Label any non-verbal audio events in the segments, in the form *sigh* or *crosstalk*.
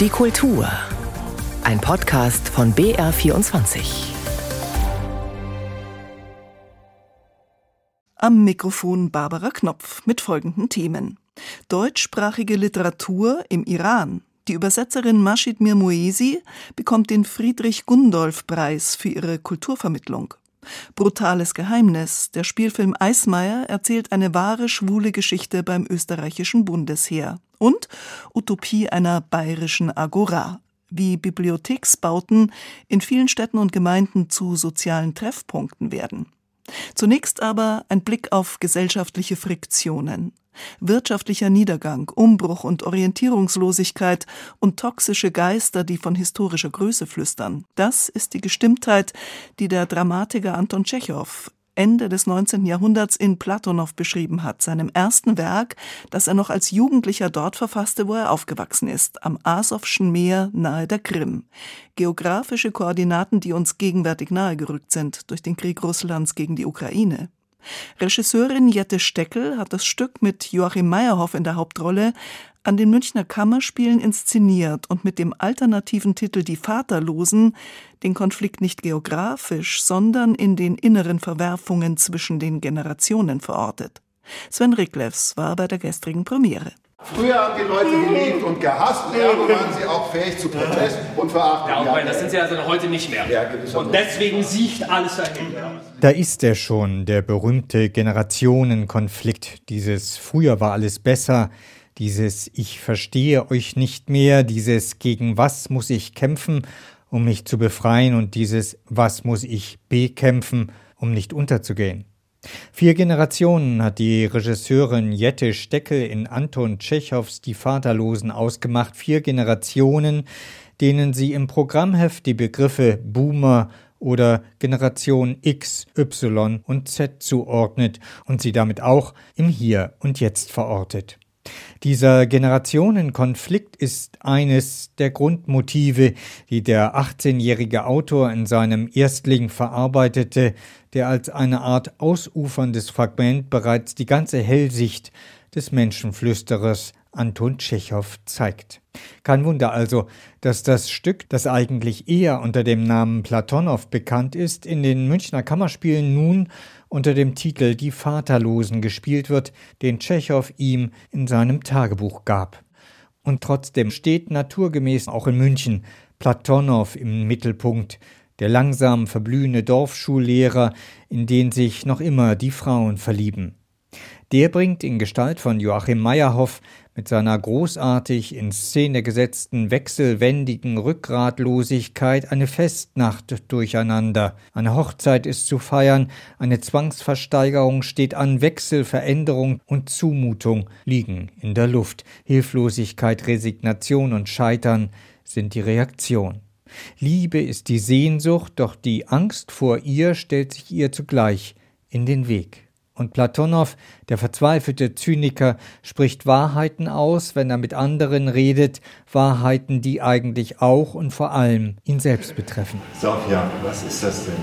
Die Kultur. Ein Podcast von BR24. Am Mikrofon Barbara Knopf mit folgenden Themen. Deutschsprachige Literatur im Iran. Die Übersetzerin Mashid Mirmoesi bekommt den Friedrich-Gundolf-Preis für ihre Kulturvermittlung. Brutales Geheimnis. Der Spielfilm Eismeier erzählt eine wahre schwule Geschichte beim österreichischen Bundesheer und Utopie einer bayerischen Agora, wie Bibliotheksbauten in vielen Städten und Gemeinden zu sozialen Treffpunkten werden. Zunächst aber ein Blick auf gesellschaftliche Friktionen. Wirtschaftlicher Niedergang, Umbruch und Orientierungslosigkeit und toxische Geister, die von historischer Größe flüstern. Das ist die Gestimmtheit, die der Dramatiker Anton Tschechow Ende des 19. Jahrhunderts in Platonow beschrieben hat, seinem ersten Werk, das er noch als Jugendlicher dort verfasste, wo er aufgewachsen ist, am Asowschen Meer nahe der Krim. Geografische Koordinaten, die uns gegenwärtig nahegerückt sind durch den Krieg Russlands gegen die Ukraine. Regisseurin Jette Steckel hat das Stück mit Joachim Meyerhoff in der Hauptrolle an den Münchner Kammerspielen inszeniert und mit dem alternativen Titel Die Vaterlosen den Konflikt nicht geografisch, sondern in den inneren Verwerfungen zwischen den Generationen verortet. Sven Riklevs war bei der gestrigen Premiere. Früher haben die Leute geliebt und gehasst, *laughs* ergo waren sie auch fähig zu Protest und Verachtung. Ja, und das sind sie also heute nicht mehr. Ja, und deswegen sieht alles dahin. Da ist er schon, der berühmte Generationenkonflikt. Dieses Früher war alles besser, dieses Ich verstehe euch nicht mehr, dieses Gegen was muss ich kämpfen, um mich zu befreien und dieses Was muss ich bekämpfen, um nicht unterzugehen. Vier Generationen hat die Regisseurin Jette Steckel in Anton Tschechows Die Vaterlosen ausgemacht. Vier Generationen, denen sie im Programmheft die Begriffe Boomer oder Generation X, Y und Z zuordnet und sie damit auch im Hier und Jetzt verortet. Dieser Generationenkonflikt ist eines der Grundmotive, die der 18-jährige Autor in seinem Erstling verarbeitete, der als eine Art ausuferndes Fragment bereits die ganze Hellsicht des Menschenflüsterers Anton Tschechow zeigt. Kein Wunder also, dass das Stück, das eigentlich eher unter dem Namen Platonow bekannt ist, in den Münchner Kammerspielen nun unter dem Titel Die Vaterlosen gespielt wird, den Tschechow ihm in seinem Tagebuch gab. Und trotzdem steht naturgemäß auch in München Platonow im Mittelpunkt, der langsam verblühende Dorfschullehrer, in den sich noch immer die Frauen verlieben. Der bringt in Gestalt von Joachim Meyerhoff mit seiner großartig in Szene gesetzten wechselwendigen Rückgratlosigkeit eine Festnacht durcheinander. Eine Hochzeit ist zu feiern, eine Zwangsversteigerung steht an, Wechselveränderung und Zumutung liegen in der Luft. Hilflosigkeit, Resignation und Scheitern sind die Reaktion. Liebe ist die Sehnsucht, doch die Angst vor ihr stellt sich ihr zugleich in den Weg. Und Platonow, der verzweifelte Zyniker, spricht Wahrheiten aus, wenn er mit anderen redet, Wahrheiten, die eigentlich auch und vor allem ihn selbst betreffen. Sophia, was ist das denn?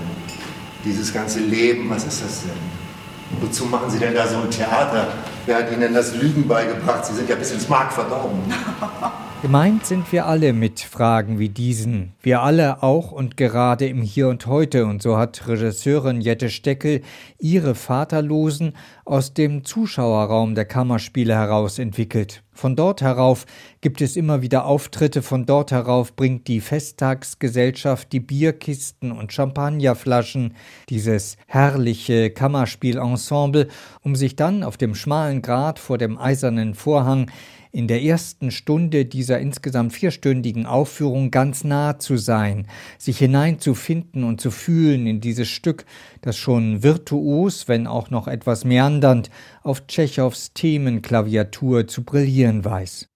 Dieses ganze Leben, was ist das denn? Wozu machen Sie denn da so ein Theater? Wer hat Ihnen das Lügen beigebracht? Sie sind ja bis ins Mark verdorben. *laughs* Gemeint sind wir alle mit Fragen wie diesen. Wir alle auch und gerade im Hier und Heute. Und so hat Regisseurin Jette Steckel ihre Vaterlosen aus dem Zuschauerraum der Kammerspiele heraus entwickelt. Von dort herauf gibt es immer wieder Auftritte, von dort herauf bringt die Festtagsgesellschaft die Bierkisten und Champagnerflaschen, dieses herrliche Kammerspielensemble, um sich dann auf dem schmalen Grat vor dem eisernen Vorhang in der ersten Stunde dieser insgesamt vierstündigen Aufführung ganz nah zu sein, sich hineinzufinden und zu fühlen in dieses Stück, das schon virtuos, wenn auch noch etwas meandernd, auf Tschechows Themenklaviatur zu brillieren weiß.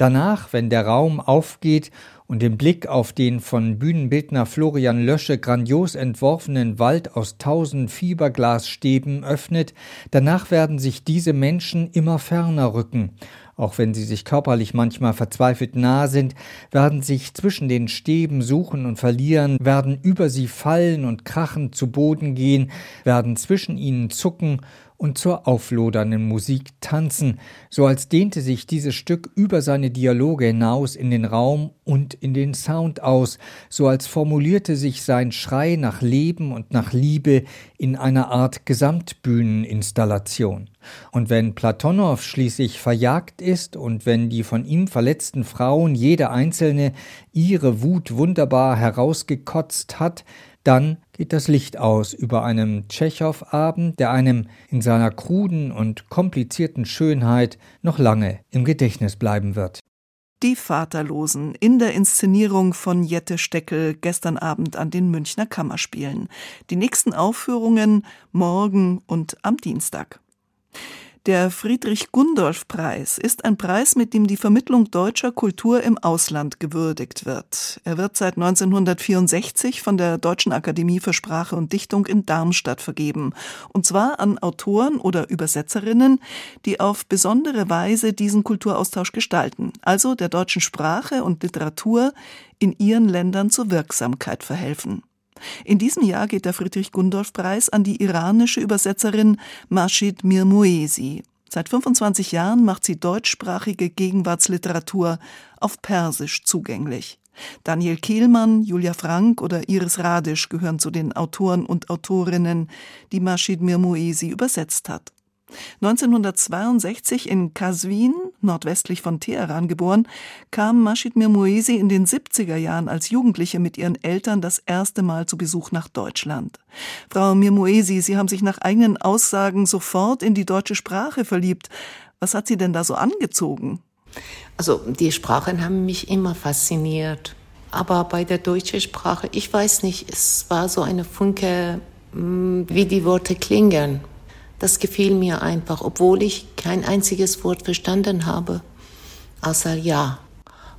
Danach, wenn der Raum aufgeht und den Blick auf den von Bühnenbildner Florian Lösche grandios entworfenen Wald aus tausend Fieberglasstäben öffnet, danach werden sich diese Menschen immer ferner rücken, auch wenn sie sich körperlich manchmal verzweifelt nah sind, werden sich zwischen den Stäben suchen und verlieren, werden über sie fallen und krachend zu Boden gehen, werden zwischen ihnen zucken und zur auflodernden Musik tanzen, so als dehnte sich dieses Stück über seine Dialoge hinaus in den Raum und in den Sound aus, so als formulierte sich sein Schrei nach Leben und nach Liebe in einer Art Gesamtbühneninstallation. Und wenn Platonow schließlich verjagt ist und wenn die von ihm verletzten Frauen jede einzelne ihre Wut wunderbar herausgekotzt hat, dann geht das Licht aus über einem Tschechow-Abend, der einem in seiner kruden und komplizierten Schönheit noch lange im Gedächtnis bleiben wird. Die Vaterlosen in der Inszenierung von Jette Steckel gestern Abend an den Münchner Kammerspielen. Die nächsten Aufführungen morgen und am Dienstag. Der Friedrich-Gundolf-Preis ist ein Preis, mit dem die Vermittlung deutscher Kultur im Ausland gewürdigt wird. Er wird seit 1964 von der Deutschen Akademie für Sprache und Dichtung in Darmstadt vergeben. Und zwar an Autoren oder Übersetzerinnen, die auf besondere Weise diesen Kulturaustausch gestalten, also der deutschen Sprache und Literatur in ihren Ländern zur Wirksamkeit verhelfen. In diesem Jahr geht der Friedrich-Gundolf-Preis an die iranische Übersetzerin Mashid Mirmoesi. Seit 25 Jahren macht sie deutschsprachige Gegenwartsliteratur auf Persisch zugänglich. Daniel Kehlmann, Julia Frank oder Iris Radisch gehören zu den Autoren und Autorinnen, die Mashid Mirmoesi übersetzt hat. 1962 in Kasvin, nordwestlich von Teheran geboren, kam Mashid Mirmoesi in den 70er Jahren als Jugendliche mit ihren Eltern das erste Mal zu Besuch nach Deutschland. Frau Mirmoesi, Sie haben sich nach eigenen Aussagen sofort in die deutsche Sprache verliebt. Was hat Sie denn da so angezogen? Also die Sprachen haben mich immer fasziniert. Aber bei der deutschen Sprache, ich weiß nicht, es war so eine Funke, mm, wie die Worte klingen. Das gefiel mir einfach, obwohl ich kein einziges Wort verstanden habe, außer Ja.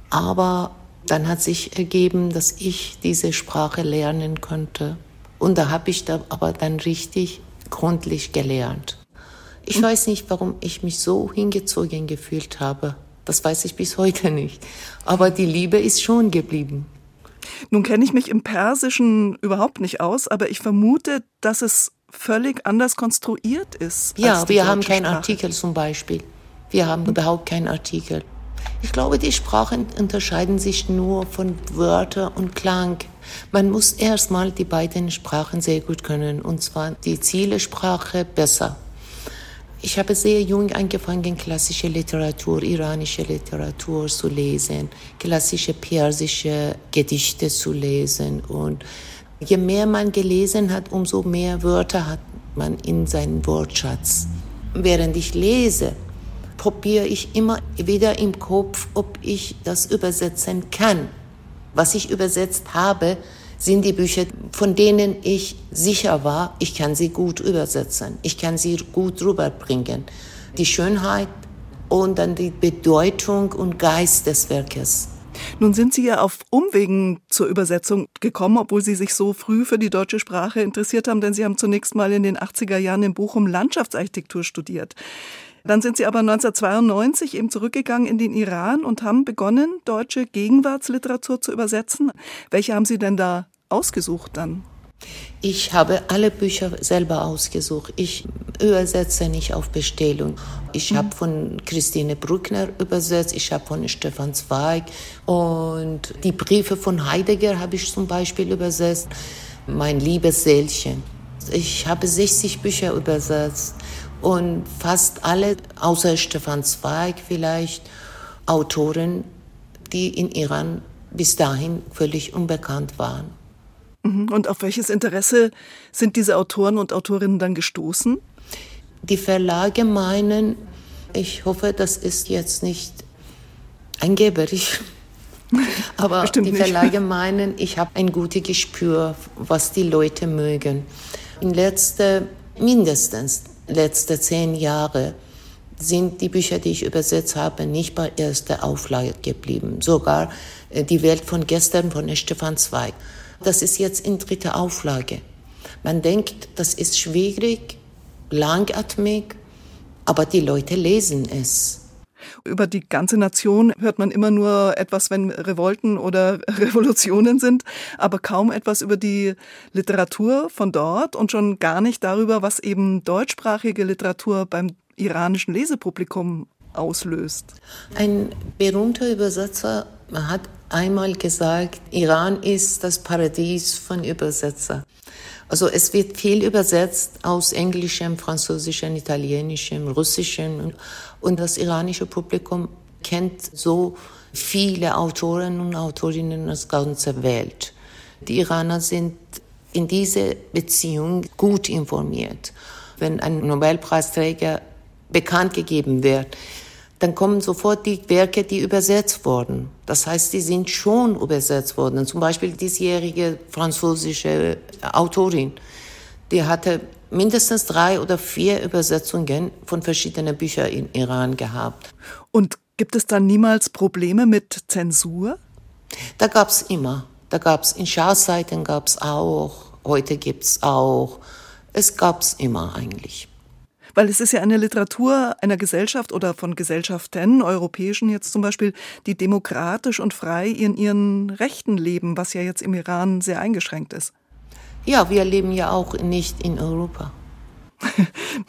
Aber dann hat sich ergeben, dass ich diese Sprache lernen konnte. Und da habe ich da aber dann richtig gründlich gelernt. Ich hm. weiß nicht, warum ich mich so hingezogen gefühlt habe. Das weiß ich bis heute nicht. Aber die Liebe ist schon geblieben. Nun kenne ich mich im Persischen überhaupt nicht aus, aber ich vermute, dass es völlig anders konstruiert ist. Ja, wir haben keinen Artikel zum Beispiel. Wir haben überhaupt keinen Artikel. Ich glaube, die Sprachen unterscheiden sich nur von Wörter und Klang. Man muss erstmal die beiden Sprachen sehr gut können, und zwar die Zielesprache besser. Ich habe sehr jung angefangen, klassische Literatur, iranische Literatur zu lesen, klassische persische Gedichte zu lesen und Je mehr man gelesen hat, umso mehr Wörter hat man in seinem Wortschatz. Während ich lese, probiere ich immer wieder im Kopf, ob ich das übersetzen kann. Was ich übersetzt habe, sind die Bücher, von denen ich sicher war, ich kann sie gut übersetzen, ich kann sie gut rüberbringen. Die Schönheit und dann die Bedeutung und Geist des Werkes. Nun sind Sie ja auf Umwegen zur Übersetzung gekommen, obwohl Sie sich so früh für die deutsche Sprache interessiert haben, denn Sie haben zunächst mal in den 80er Jahren in Bochum Landschaftsarchitektur studiert. Dann sind Sie aber 1992 eben zurückgegangen in den Iran und haben begonnen, deutsche Gegenwartsliteratur zu übersetzen. Welche haben Sie denn da ausgesucht dann? Ich habe alle Bücher selber ausgesucht. Ich übersetze nicht auf Bestellung. Ich mhm. habe von Christine Brückner übersetzt, ich habe von Stefan Zweig und die Briefe von Heidegger habe ich zum Beispiel übersetzt. Mein liebes Seelchen. Ich habe 60 Bücher übersetzt und fast alle, außer Stefan Zweig vielleicht, Autoren, die in Iran bis dahin völlig unbekannt waren. Mhm. Und auf welches Interesse sind diese Autoren und Autorinnen dann gestoßen? Die Verlage meinen, ich hoffe, das ist jetzt nicht angeberisch, *laughs* aber Bestimmt die Verlage nicht. meinen, ich habe ein gutes Gespür, was die Leute mögen. In letzter, mindestens letzte zehn Jahre sind die Bücher, die ich übersetzt habe, nicht bei erster Auflage geblieben. Sogar äh, die Welt von gestern von Stefan Zweig. Das ist jetzt in dritter Auflage. Man denkt, das ist schwierig, langatmig, aber die Leute lesen es. Über die ganze Nation hört man immer nur etwas, wenn Revolten oder *laughs* Revolutionen sind, aber kaum etwas über die Literatur von dort und schon gar nicht darüber, was eben deutschsprachige Literatur beim iranischen Lesepublikum auslöst. Ein berühmter Übersetzer hat einmal gesagt, Iran ist das Paradies von Übersetzer. Also es wird viel übersetzt aus Englischem, Französischem, Italienischem, Russischem und das iranische Publikum kennt so viele Autoren und Autorinnen aus der ganzen Welt. Die Iraner sind in diese Beziehung gut informiert. Wenn ein Nobelpreisträger bekannt gegeben wird, dann kommen sofort die Werke, die übersetzt wurden. Das heißt, die sind schon übersetzt worden. Zum Beispiel diesjährige französische Autorin, die hatte mindestens drei oder vier Übersetzungen von verschiedenen Büchern in Iran gehabt. Und gibt es dann niemals Probleme mit Zensur? Da gab es immer. Da gab es in Schahzeiten gab es auch, heute gibt es auch. Es gab es immer eigentlich. Weil es ist ja eine Literatur einer Gesellschaft oder von Gesellschaften, europäischen jetzt zum Beispiel, die demokratisch und frei in ihren Rechten leben, was ja jetzt im Iran sehr eingeschränkt ist. Ja, wir leben ja auch nicht in Europa.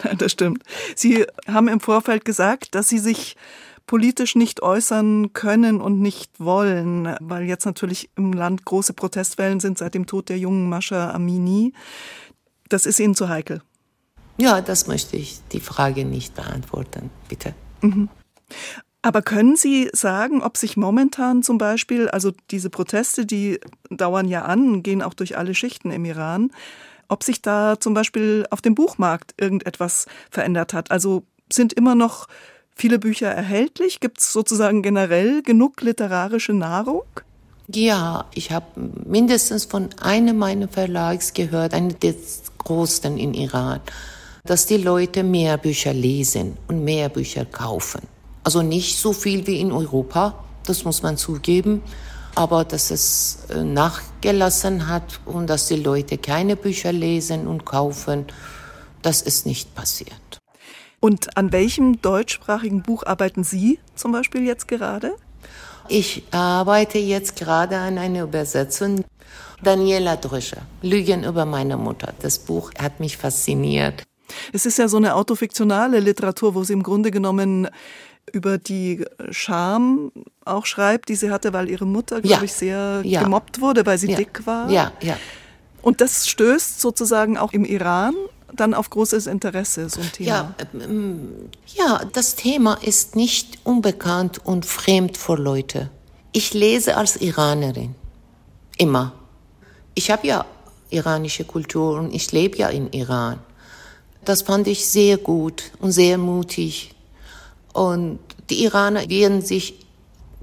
Nein, *laughs* das stimmt. Sie haben im Vorfeld gesagt, dass Sie sich politisch nicht äußern können und nicht wollen, weil jetzt natürlich im Land große Protestwellen sind seit dem Tod der jungen Mascha Amini. Das ist Ihnen zu heikel. Ja, das möchte ich die Frage nicht beantworten, bitte. Mhm. Aber können Sie sagen, ob sich momentan zum Beispiel, also diese Proteste, die dauern ja an, gehen auch durch alle Schichten im Iran, ob sich da zum Beispiel auf dem Buchmarkt irgendetwas verändert hat? Also sind immer noch viele Bücher erhältlich? Gibt es sozusagen generell genug literarische Nahrung? Ja, ich habe mindestens von einem meiner Verlags gehört, einem der größten in Iran dass die Leute mehr Bücher lesen und mehr Bücher kaufen. Also nicht so viel wie in Europa, das muss man zugeben, aber dass es äh, nachgelassen hat und dass die Leute keine Bücher lesen und kaufen, das ist nicht passiert. Und an welchem deutschsprachigen Buch arbeiten Sie zum Beispiel jetzt gerade? Ich arbeite jetzt gerade an einer Übersetzung. Daniela Dröscher, Lügen über meine Mutter. Das Buch hat mich fasziniert. Es ist ja so eine autofiktionale Literatur, wo sie im Grunde genommen über die Scham auch schreibt, die sie hatte, weil ihre Mutter, glaube ja. ich, sehr ja. gemobbt wurde, weil sie ja. dick war. Ja, ja. Und das stößt sozusagen auch im Iran dann auf großes Interesse, so ein Thema. Ja, ähm, ja, das Thema ist nicht unbekannt und fremd für Leute. Ich lese als Iranerin. Immer. Ich habe ja iranische Kultur und ich lebe ja in Iran. Das fand ich sehr gut und sehr mutig. Und die Iraner werden sich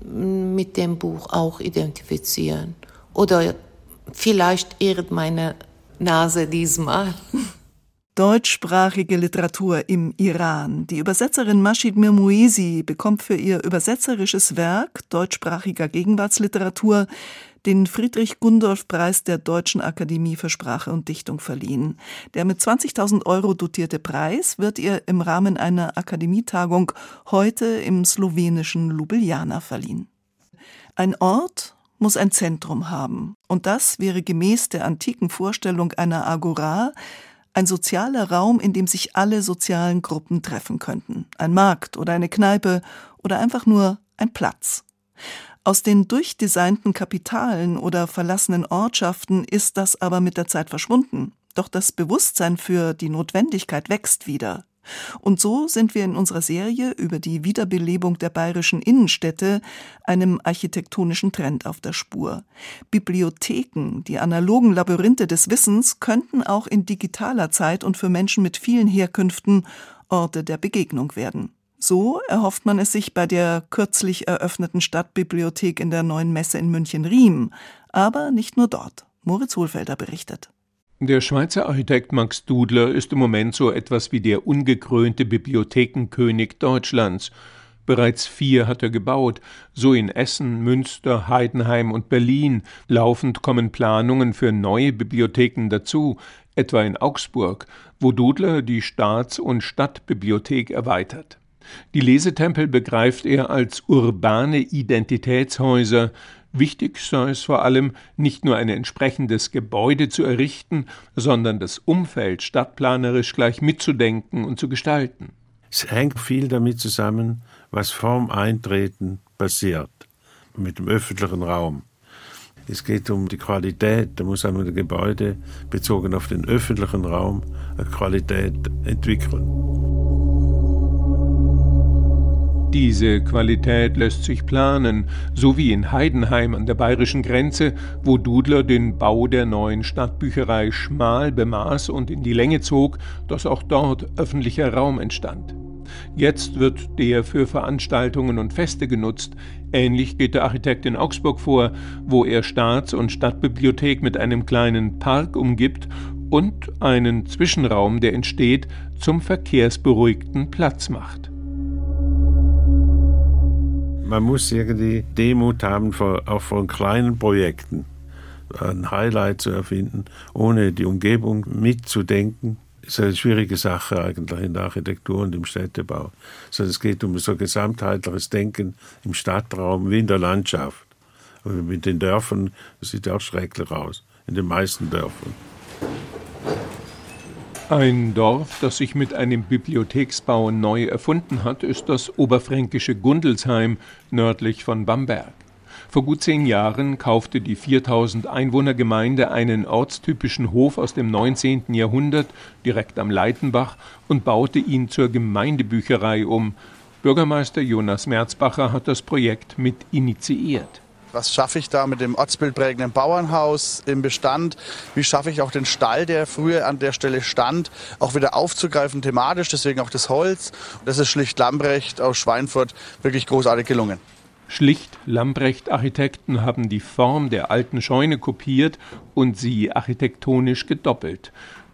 mit dem Buch auch identifizieren. Oder vielleicht irrt meine Nase diesmal. *laughs* Deutschsprachige Literatur im Iran. Die Übersetzerin Mashid Mirmuisi bekommt für ihr übersetzerisches Werk deutschsprachiger Gegenwartsliteratur den Friedrich-Gundolf-Preis der Deutschen Akademie für Sprache und Dichtung verliehen. Der mit 20.000 Euro dotierte Preis wird ihr im Rahmen einer Akademietagung heute im slowenischen Ljubljana verliehen. Ein Ort muss ein Zentrum haben, und das wäre gemäß der antiken Vorstellung einer Agora ein sozialer Raum, in dem sich alle sozialen Gruppen treffen könnten, ein Markt oder eine Kneipe oder einfach nur ein Platz. Aus den durchdesignten Kapitalen oder verlassenen Ortschaften ist das aber mit der Zeit verschwunden. Doch das Bewusstsein für die Notwendigkeit wächst wieder. Und so sind wir in unserer Serie über die Wiederbelebung der bayerischen Innenstädte einem architektonischen Trend auf der Spur. Bibliotheken, die analogen Labyrinthe des Wissens, könnten auch in digitaler Zeit und für Menschen mit vielen Herkünften Orte der Begegnung werden. So erhofft man es sich bei der kürzlich eröffneten Stadtbibliothek in der neuen Messe in München-Riem. Aber nicht nur dort. Moritz Hohlfelder berichtet. Der Schweizer Architekt Max Dudler ist im Moment so etwas wie der ungekrönte Bibliothekenkönig Deutschlands. Bereits vier hat er gebaut, so in Essen, Münster, Heidenheim und Berlin. Laufend kommen Planungen für neue Bibliotheken dazu, etwa in Augsburg, wo Dudler die Staats- und Stadtbibliothek erweitert. Die Lesetempel begreift er als urbane Identitätshäuser, Wichtig sei es vor allem, nicht nur ein entsprechendes Gebäude zu errichten, sondern das Umfeld stadtplanerisch gleich mitzudenken und zu gestalten. Es hängt viel damit zusammen, was vorm Eintreten passiert mit dem öffentlichen Raum. Es geht um die Qualität, da muss ein Gebäude bezogen auf den öffentlichen Raum eine Qualität entwickeln. Diese Qualität lässt sich planen, so wie in Heidenheim an der bayerischen Grenze, wo Dudler den Bau der neuen Stadtbücherei schmal bemaß und in die Länge zog, dass auch dort öffentlicher Raum entstand. Jetzt wird der für Veranstaltungen und Feste genutzt. Ähnlich geht der Architekt in Augsburg vor, wo er Staats- und Stadtbibliothek mit einem kleinen Park umgibt und einen Zwischenraum, der entsteht, zum verkehrsberuhigten Platz macht man muss irgendwie Demut haben, vor, auch von kleinen Projekten ein Highlight zu erfinden, ohne die Umgebung mitzudenken. Das ist eine schwierige Sache eigentlich in der Architektur und im Städtebau. Also es geht um so gesamtheitliches Denken im Stadtraum wie in der Landschaft. Und mit den Dörfern, das sieht auch schrecklich aus, in den meisten Dörfern. Ein Dorf, das sich mit einem Bibliotheksbau neu erfunden hat, ist das oberfränkische Gundelsheim nördlich von Bamberg. Vor gut zehn Jahren kaufte die 4000 Einwohnergemeinde einen ortstypischen Hof aus dem 19. Jahrhundert direkt am Leitenbach und baute ihn zur Gemeindebücherei um. Bürgermeister Jonas Merzbacher hat das Projekt mit initiiert. Was schaffe ich da mit dem ortsbildprägenden Bauernhaus im Bestand? Wie schaffe ich auch den Stall, der früher an der Stelle stand, auch wieder aufzugreifen thematisch, deswegen auch das Holz. Das ist schlicht Lambrecht aus Schweinfurt wirklich großartig gelungen. Schlicht Lambrecht Architekten haben die Form der alten Scheune kopiert und sie architektonisch gedoppelt.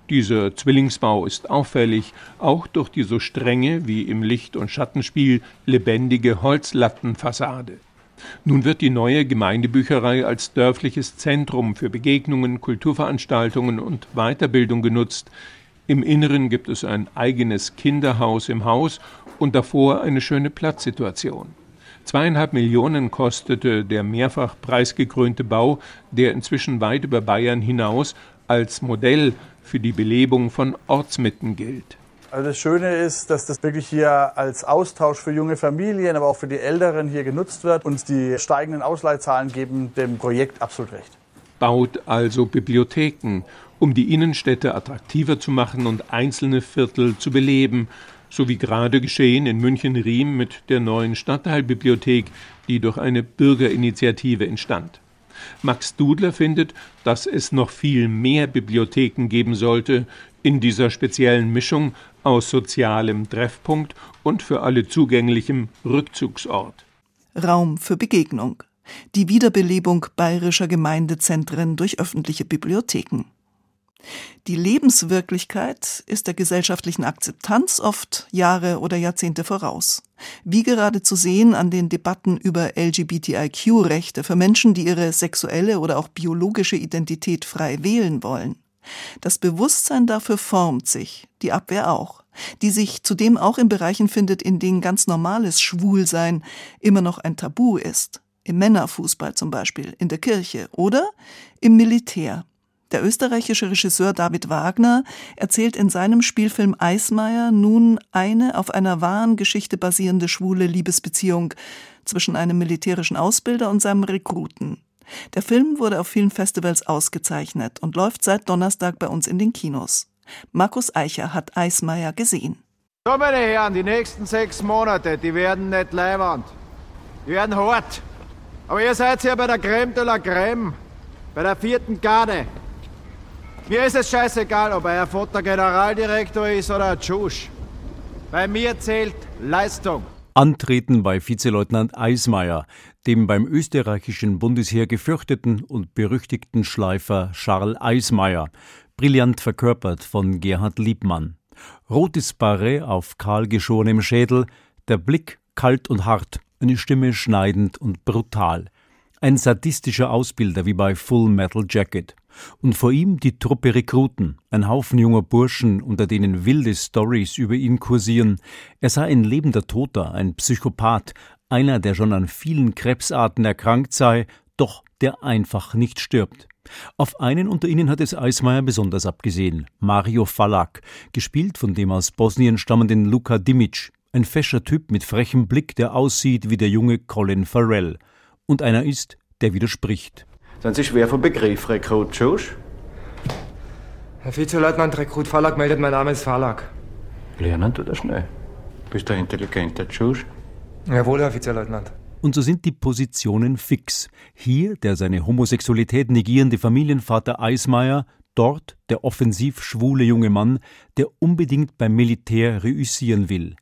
Dieser Zwillingsbau ist auffällig, auch durch die so strenge wie im Licht- und Schattenspiel lebendige Holzlattenfassade. Nun wird die neue Gemeindebücherei als dörfliches Zentrum für Begegnungen, Kulturveranstaltungen und Weiterbildung genutzt. Im Inneren gibt es ein eigenes Kinderhaus im Haus und davor eine schöne Platzsituation. Zweieinhalb Millionen kostete der mehrfach preisgekrönte Bau, der inzwischen weit über Bayern hinaus als Modell für die Belebung von Ortsmitten gilt. Also das Schöne ist, dass das wirklich hier als Austausch für junge Familien, aber auch für die Älteren hier genutzt wird. Und die steigenden Ausleihzahlen geben dem Projekt absolut recht. Baut also Bibliotheken, um die Innenstädte attraktiver zu machen und einzelne Viertel zu beleben, so wie gerade geschehen in München-Riem mit der neuen Stadtteilbibliothek, die durch eine Bürgerinitiative entstand. Max Dudler findet, dass es noch viel mehr Bibliotheken geben sollte, in dieser speziellen Mischung aus sozialem Treffpunkt und für alle zugänglichem Rückzugsort. Raum für Begegnung. Die Wiederbelebung bayerischer Gemeindezentren durch öffentliche Bibliotheken. Die Lebenswirklichkeit ist der gesellschaftlichen Akzeptanz oft Jahre oder Jahrzehnte voraus. Wie gerade zu sehen an den Debatten über LGBTIQ-Rechte für Menschen, die ihre sexuelle oder auch biologische Identität frei wählen wollen. Das Bewusstsein dafür formt sich, die Abwehr auch, die sich zudem auch in Bereichen findet, in denen ganz normales Schwulsein immer noch ein Tabu ist. Im Männerfußball zum Beispiel, in der Kirche oder im Militär. Der österreichische Regisseur David Wagner erzählt in seinem Spielfilm Eismeier nun eine auf einer wahren Geschichte basierende schwule Liebesbeziehung zwischen einem militärischen Ausbilder und seinem Rekruten. Der Film wurde auf vielen Festivals ausgezeichnet und läuft seit Donnerstag bei uns in den Kinos. Markus Eicher hat Eismeier gesehen. So, meine Herren, die nächsten sechs Monate, die werden nicht leiwand. Die werden hart. Aber ihr seid hier bei der Creme de la Creme, bei der vierten Garde. Mir ist es scheißegal, ob er Vater Generaldirektor ist oder ein Tschusch. Bei mir zählt Leistung. Antreten bei Vizeleutnant Eismeier, dem beim österreichischen Bundesheer gefürchteten und berüchtigten Schleifer Charles Eismeier, brillant verkörpert von Gerhard Liebmann. Rotes Barret auf kahlgeschorenem Schädel, der Blick kalt und hart, eine Stimme schneidend und brutal. Ein sadistischer Ausbilder wie bei Full Metal Jacket. Und vor ihm die Truppe Rekruten, ein Haufen junger Burschen, unter denen wilde Stories über ihn kursieren. Er sei ein lebender Toter, ein Psychopath, einer, der schon an vielen Krebsarten erkrankt sei, doch der einfach nicht stirbt. Auf einen unter ihnen hat es Eismeier besonders abgesehen, Mario Falak, gespielt von dem aus Bosnien stammenden Luka Dimic, ein fescher Typ mit frechem Blick, der aussieht wie der junge Colin Farrell. Und einer ist, der widerspricht. Sind Sie schwer vom Begriff Rekrut, Schusch? Herr Vizeleutnant Rekrut Falak meldet, mein Name ist Falak. Lernen tut er schnell. Bist du ein intelligenter Schusch? Jawohl, Herr Vizeleutnant. Und so sind die Positionen fix. Hier der seine Homosexualität negierende Familienvater Eismeier, dort der offensiv schwule junge Mann, der unbedingt beim Militär reüssieren will.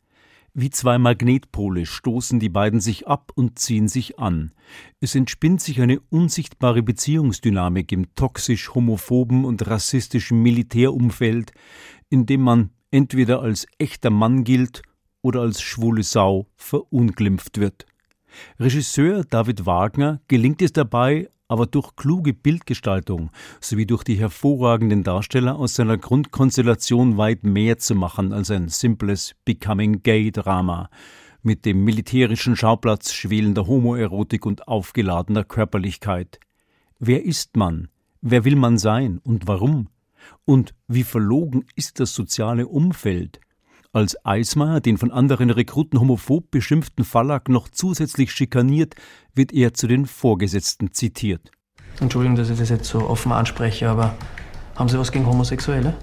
Wie zwei Magnetpole stoßen die beiden sich ab und ziehen sich an. Es entspinnt sich eine unsichtbare Beziehungsdynamik im toxisch homophoben und rassistischen Militärumfeld, in dem man entweder als echter Mann gilt oder als schwule Sau verunglimpft wird. Regisseur David Wagner gelingt es dabei, aber durch kluge Bildgestaltung sowie durch die hervorragenden Darsteller aus seiner Grundkonstellation weit mehr zu machen als ein simples Becoming Gay Drama mit dem militärischen Schauplatz schwelender Homoerotik und aufgeladener Körperlichkeit. Wer ist man? Wer will man sein und warum? Und wie verlogen ist das soziale Umfeld? Als Eismeier den von anderen Rekruten homophob beschimpften Fallack noch zusätzlich schikaniert, wird er zu den Vorgesetzten zitiert. Entschuldigung, dass ich das jetzt so offen anspreche, aber haben Sie was gegen Homosexuelle?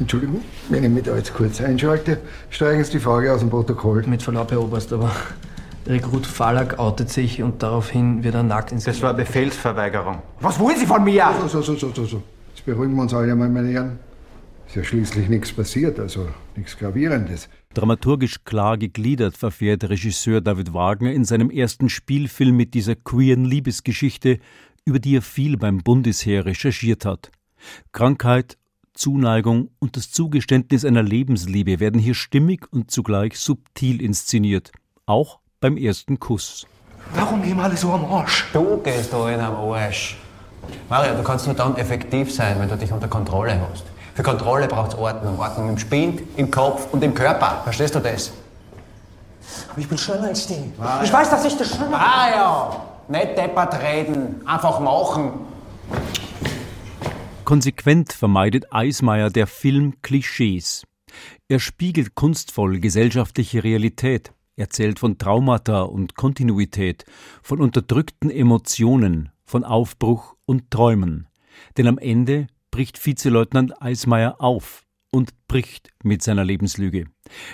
Entschuldigung, wenn ich mich da jetzt kurz einschalte, steigen Sie die Frage aus dem Protokoll. Mit Verlaub, Herr Oberst, aber Rekrut Fallack outet sich und daraufhin wird er nackt ins. Das war Befehlsverweigerung. Was wollen Sie von mir? So, so, so, so, so. Jetzt beruhigen wir uns alle einmal, meine Herren. Ist ja schließlich nichts passiert, also nichts Gravierendes. Dramaturgisch klar gegliedert verfährt Regisseur David Wagner in seinem ersten Spielfilm mit dieser queeren Liebesgeschichte, über die er viel beim Bundesheer recherchiert hat. Krankheit, Zuneigung und das Zugeständnis einer Lebensliebe werden hier stimmig und zugleich subtil inszeniert, auch beim ersten Kuss. Warum gehen wir alle so am Arsch? Du gehst da in am Arsch. Mario, du kannst nur dann effektiv sein, wenn du dich unter Kontrolle hast. Für Kontrolle braucht es Ordnung. Ordnung im Spind, im Kopf und im Körper. Verstehst du das? Aber ich bin schneller als die. Ah, ich ja. weiß, dass ich das schneller Ah ja, nicht deppert reden, einfach machen. Konsequent vermeidet Eismeier der Film Klischees. Er spiegelt kunstvoll gesellschaftliche Realität, erzählt von Traumata und Kontinuität, von unterdrückten Emotionen, von Aufbruch und Träumen. Denn am Ende bricht Vizeleutnant Eismeier auf und bricht mit seiner Lebenslüge.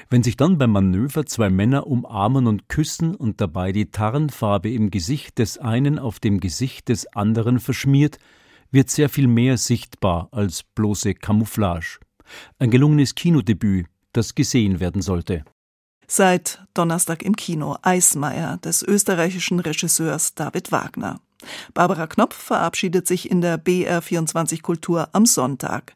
Wenn sich dann beim Manöver zwei Männer umarmen und küssen und dabei die Tarnfarbe im Gesicht des einen auf dem Gesicht des anderen verschmiert, wird sehr viel mehr sichtbar als bloße Camouflage. Ein gelungenes Kinodebüt, das gesehen werden sollte. Seit Donnerstag im Kino Eismeier des österreichischen Regisseurs David Wagner. Barbara Knopf verabschiedet sich in der BR24 Kultur am Sonntag.